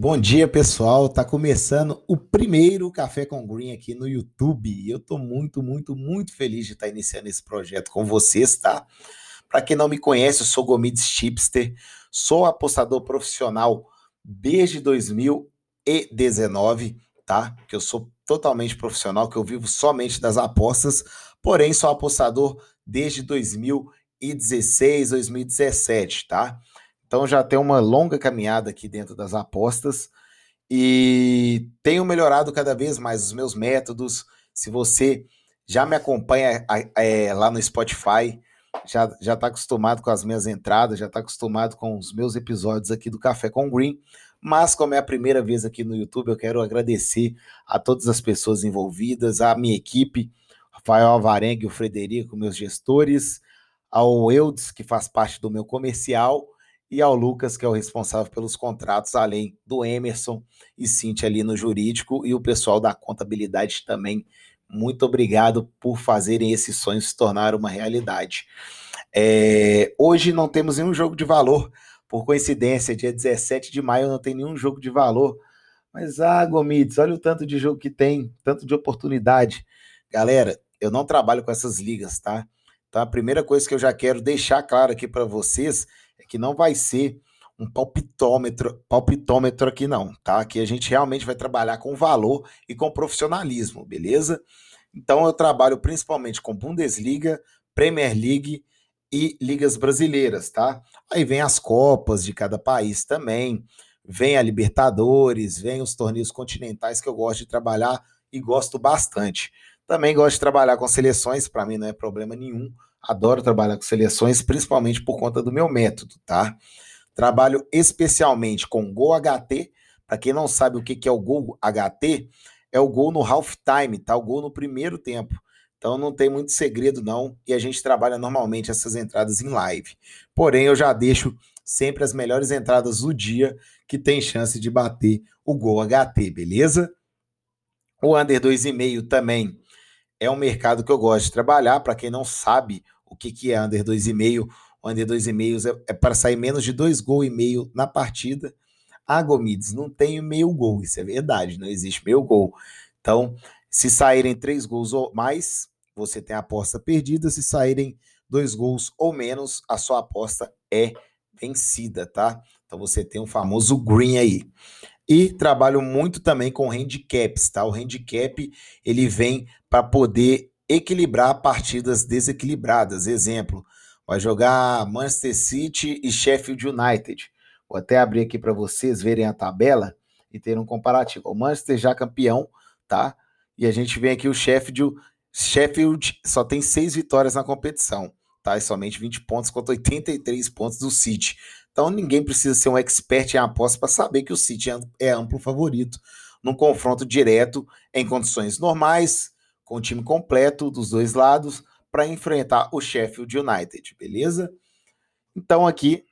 Bom dia, pessoal. Tá começando o primeiro Café com Green aqui no YouTube. E eu tô muito, muito, muito feliz de estar iniciando esse projeto com vocês, tá? Para quem não me conhece, eu sou Gomides Chipster, sou apostador profissional desde 2019, tá? Que eu sou totalmente profissional, que eu vivo somente das apostas, porém sou apostador desde 2016, 2017, tá? Então já tem uma longa caminhada aqui dentro das apostas e tenho melhorado cada vez mais os meus métodos. Se você já me acompanha é, lá no Spotify, já já está acostumado com as minhas entradas, já está acostumado com os meus episódios aqui do Café com Green. Mas como é a primeira vez aqui no YouTube, eu quero agradecer a todas as pessoas envolvidas, a minha equipe, Rafael Alvarengue o Frederico, meus gestores, ao Eudes, que faz parte do meu comercial, e ao Lucas, que é o responsável pelos contratos, além do Emerson e Cintia ali no jurídico, e o pessoal da contabilidade também. Muito obrigado por fazerem esse sonho se tornar uma realidade. É, hoje não temos nenhum jogo de valor, por coincidência, dia 17 de maio não tem nenhum jogo de valor. Mas, ah, Gomides, olha o tanto de jogo que tem, tanto de oportunidade. Galera, eu não trabalho com essas ligas, tá? Então, a primeira coisa que eu já quero deixar claro aqui para vocês é que não vai ser um palpitômetro, palpitômetro aqui não, tá? Aqui a gente realmente vai trabalhar com valor e com profissionalismo, beleza? Então eu trabalho principalmente com Bundesliga, Premier League e ligas brasileiras, tá? Aí vem as copas de cada país também, vem a Libertadores, vem os torneios continentais que eu gosto de trabalhar e gosto bastante. Também gosto de trabalhar com seleções, para mim não é problema nenhum. Adoro trabalhar com seleções, principalmente por conta do meu método, tá? Trabalho especialmente com Gol HT. Para quem não sabe o que é o Gol HT, é o gol no half time, tá? O gol no primeiro tempo. Então não tem muito segredo não, e a gente trabalha normalmente essas entradas em live. Porém, eu já deixo sempre as melhores entradas do dia que tem chance de bater o gol HT, beleza? O under 2,5 também é um mercado que eu gosto de trabalhar. Para quem não sabe o que, que é under 2,5, o under 2,5 é, é para sair menos de dois gols e meio na partida. Ah, Gomides, não tem meio gol, isso é verdade, não existe meio gol. Então, se saírem três gols ou mais, você tem a aposta perdida. Se saírem dois gols ou menos, a sua aposta é vencida, tá? Então você tem o famoso green aí. E trabalho muito também com handicaps, tá? O handicap ele vem para poder equilibrar partidas desequilibradas. Exemplo, vai jogar Manchester City e Sheffield United. Vou até abrir aqui para vocês verem a tabela e ter um comparativo. O Manchester já campeão, tá? E a gente vem aqui o Sheffield. Sheffield só tem seis vitórias na competição, tá? E somente 20 pontos contra 83 pontos do City. Então ninguém precisa ser um expert em aposta para saber que o City é, é amplo favorito num confronto direto em condições normais, com o time completo dos dois lados, para enfrentar o Sheffield United, beleza? Então aqui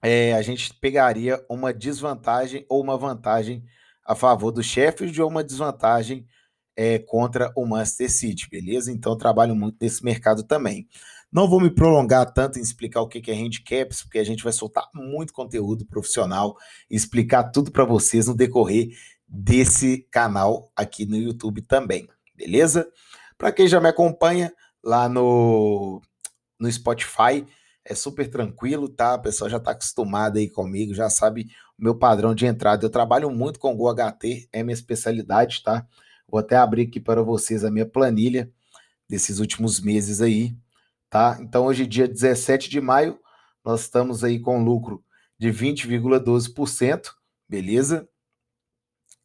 é, a gente pegaria uma desvantagem ou uma vantagem a favor do Sheffield ou uma desvantagem é, contra o Manchester City, beleza? Então trabalho muito nesse mercado também. Não vou me prolongar tanto em explicar o que é handicaps, porque a gente vai soltar muito conteúdo profissional e explicar tudo para vocês no decorrer desse canal aqui no YouTube também, beleza? Para quem já me acompanha lá no, no Spotify, é super tranquilo, tá? O pessoal já está acostumado aí comigo, já sabe o meu padrão de entrada. Eu trabalho muito com o HT, é minha especialidade, tá? Vou até abrir aqui para vocês a minha planilha desses últimos meses aí tá? Então, hoje, dia 17 de maio, nós estamos aí com lucro de 20,12%, beleza?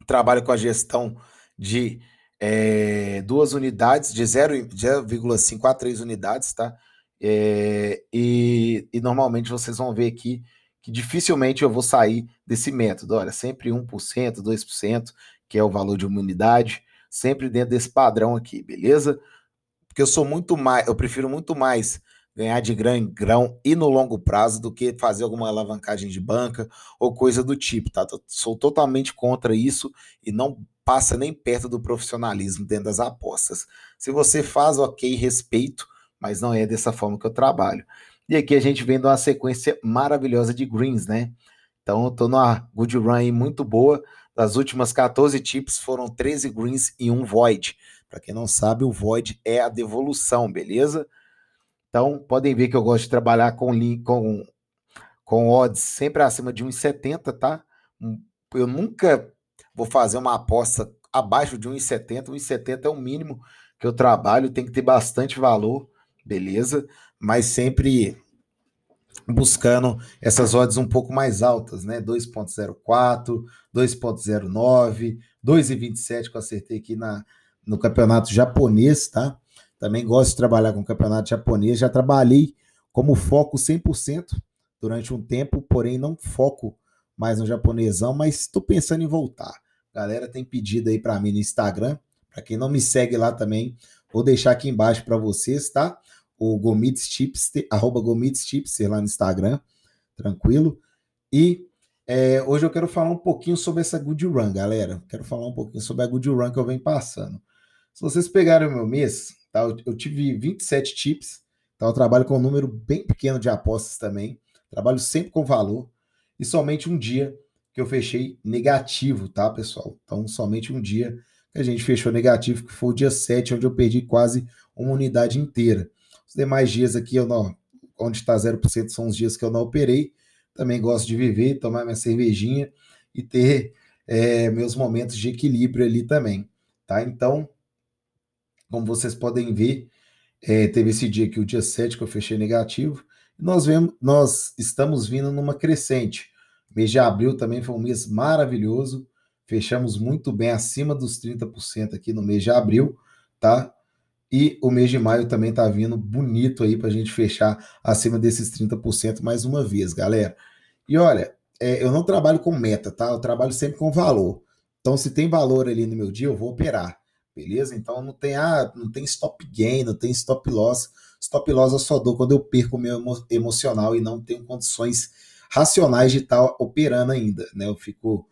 Trabalho com a gestão de é, duas unidades, de 0,5 a 3 unidades, tá? É, e, e normalmente vocês vão ver aqui que dificilmente eu vou sair desse método. Olha, sempre 1%, 2%, que é o valor de uma unidade, sempre dentro desse padrão aqui, beleza? Porque eu sou muito mais, eu prefiro muito mais ganhar de grão em grão e no longo prazo do que fazer alguma alavancagem de banca ou coisa do tipo, tá? Sou totalmente contra isso e não passa nem perto do profissionalismo dentro das apostas. Se você faz, ok, respeito, mas não é dessa forma que eu trabalho. E aqui a gente vem de uma sequência maravilhosa de greens, né? Então, eu tô numa good run aí muito boa. Das últimas 14 tips, foram 13 greens e um void. Para quem não sabe, o void é a devolução, beleza? Então, podem ver que eu gosto de trabalhar com, com, com odds sempre acima de 1,70, tá? Hum, eu nunca vou fazer uma aposta abaixo de 1,70. 1,70 é o mínimo que eu trabalho, tem que ter bastante valor, beleza? Mas sempre buscando essas odds um pouco mais altas, né? 2.04, 2.09, 2.27 que eu acertei aqui na, no campeonato japonês, tá? Também gosto de trabalhar com o campeonato japonês, já trabalhei como foco 100% durante um tempo, porém não foco mais no japonesão, mas estou pensando em voltar. Galera tem pedido aí para mim no Instagram, para quem não me segue lá também, vou deixar aqui embaixo para vocês, tá? O Gomitz Tipster, arroba Tipster lá no Instagram, tranquilo? E é, hoje eu quero falar um pouquinho sobre essa Good Run, galera. Quero falar um pouquinho sobre a Good Run que eu venho passando. Se vocês pegarem o meu mês, tá? Eu, eu tive 27 tips, tá? Eu trabalho com um número bem pequeno de apostas também. Trabalho sempre com valor. E somente um dia que eu fechei negativo, tá, pessoal? Então, somente um dia que a gente fechou negativo, que foi o dia 7, onde eu perdi quase uma unidade inteira. Os demais dias aqui, eu não, onde está 0%, são os dias que eu não operei. Também gosto de viver, tomar minha cervejinha e ter é, meus momentos de equilíbrio ali também, tá? Então, como vocês podem ver, é, teve esse dia aqui, o dia 7, que eu fechei negativo. Nós, vemos, nós estamos vindo numa crescente. O mês de abril também foi um mês maravilhoso. Fechamos muito bem, acima dos 30% aqui no mês de abril, tá? E o mês de maio também tá vindo bonito aí para a gente fechar acima desses 30% mais uma vez, galera. E olha, é, eu não trabalho com meta, tá? Eu trabalho sempre com valor. Então, se tem valor ali no meu dia, eu vou operar, beleza? Então, não tem, ah, não tem stop gain, não tem stop loss. Stop loss eu só dou quando eu perco o meu emo emocional e não tenho condições racionais de estar operando ainda, né? Eu fico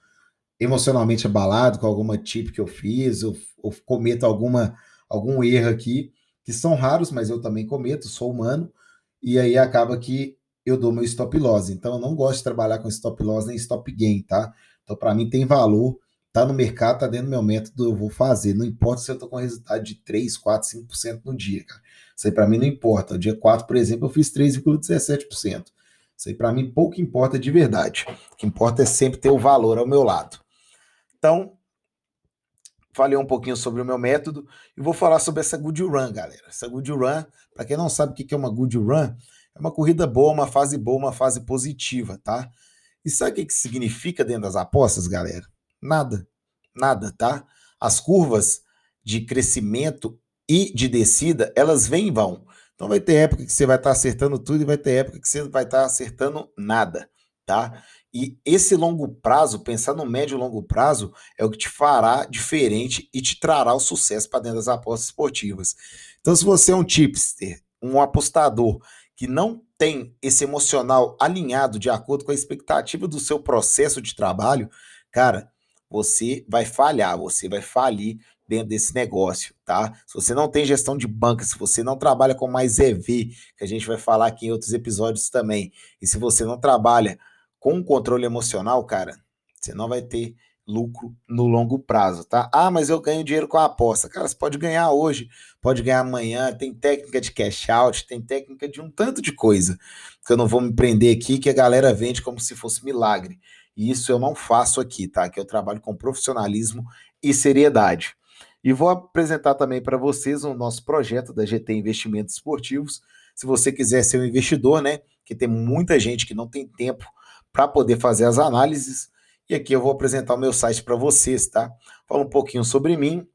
emocionalmente abalado com alguma tip que eu fiz, ou, ou cometo alguma algum erro aqui, que são raros, mas eu também cometo, sou humano, e aí acaba que eu dou meu stop loss. Então eu não gosto de trabalhar com stop loss nem stop gain, tá? Então para mim tem valor, tá no mercado, tá dentro do meu método, eu vou fazer. Não importa se eu tô com resultado de 3, 4, 5% no dia, cara. Isso aí para mim não importa. O dia 4, por exemplo, eu fiz 3,17%. Isso aí para mim pouco importa de verdade. O que importa é sempre ter o valor ao meu lado. Então, falei um pouquinho sobre o meu método e vou falar sobre essa Good Run, galera. Essa Good Run, para quem não sabe o que é uma Good Run, é uma corrida boa, uma fase boa, uma fase positiva, tá? E sabe o que significa dentro das apostas, galera? Nada. Nada, tá? As curvas de crescimento e de descida, elas vêm e vão. Então vai ter época que você vai estar acertando tudo e vai ter época que você vai estar acertando nada, tá? E esse longo prazo, pensar no médio e longo prazo, é o que te fará diferente e te trará o sucesso para dentro das apostas esportivas. Então, se você é um tipster, um apostador que não tem esse emocional alinhado de acordo com a expectativa do seu processo de trabalho, cara, você vai falhar, você vai falir dentro desse negócio, tá? Se você não tem gestão de banca, se você não trabalha com mais EV, que a gente vai falar aqui em outros episódios também, e se você não trabalha com controle emocional, cara, você não vai ter lucro no longo prazo, tá? Ah, mas eu ganho dinheiro com a aposta. Cara, você pode ganhar hoje, pode ganhar amanhã, tem técnica de cash out, tem técnica de um tanto de coisa, que eu não vou me prender aqui, que a galera vende como se fosse milagre. E isso eu não faço aqui, tá? Que eu trabalho com profissionalismo e seriedade. E vou apresentar também para vocês o nosso projeto da GT Investimentos Esportivos. Se você quiser ser um investidor, né? Que tem muita gente que não tem tempo para poder fazer as análises. E aqui eu vou apresentar o meu site para vocês, tá? Fala um pouquinho sobre mim.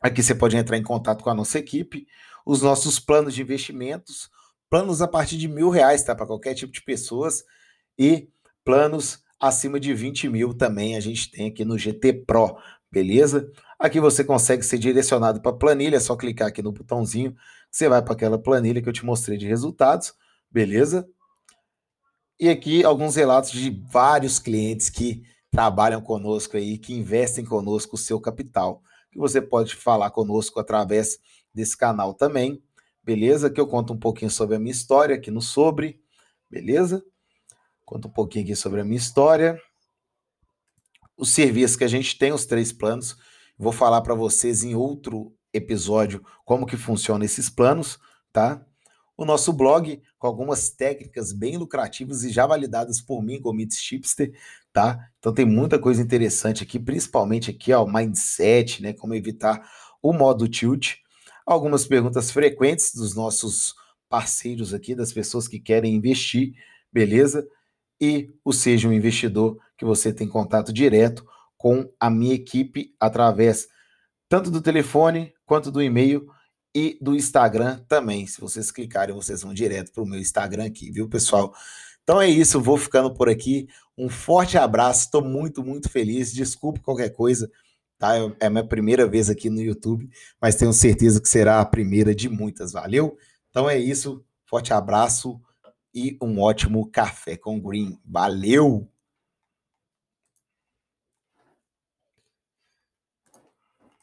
Aqui você pode entrar em contato com a nossa equipe, os nossos planos de investimentos, planos a partir de mil reais, tá? Para qualquer tipo de pessoas, e planos acima de 20 mil também a gente tem aqui no GT Pro, beleza? Aqui você consegue ser direcionado para planilha, é só clicar aqui no botãozinho, você vai para aquela planilha que eu te mostrei de resultados, beleza? E aqui alguns relatos de vários clientes que trabalham conosco aí, que investem conosco o seu capital, que você pode falar conosco através desse canal também, beleza? Que eu conto um pouquinho sobre a minha história aqui no Sobre, beleza? Conta um pouquinho aqui sobre a minha história. Os serviços que a gente tem, os três planos. Vou falar para vocês em outro episódio como que funcionam esses planos, tá? O nosso blog com algumas técnicas bem lucrativas e já validadas por mim como Chipster, tá? Então tem muita coisa interessante aqui, principalmente aqui, ó, mindset, né, como evitar o modo tilt. Algumas perguntas frequentes dos nossos parceiros aqui, das pessoas que querem investir, beleza? E o Seja um Investidor, que você tem contato direto com a minha equipe através tanto do telefone quanto do e-mail e do Instagram também. Se vocês clicarem, vocês vão direto para o meu Instagram aqui, viu, pessoal? Então é isso, vou ficando por aqui. Um forte abraço, estou muito, muito feliz. Desculpe qualquer coisa, tá? É minha primeira vez aqui no YouTube, mas tenho certeza que será a primeira de muitas, valeu? Então é isso, forte abraço e um ótimo café com green. Valeu!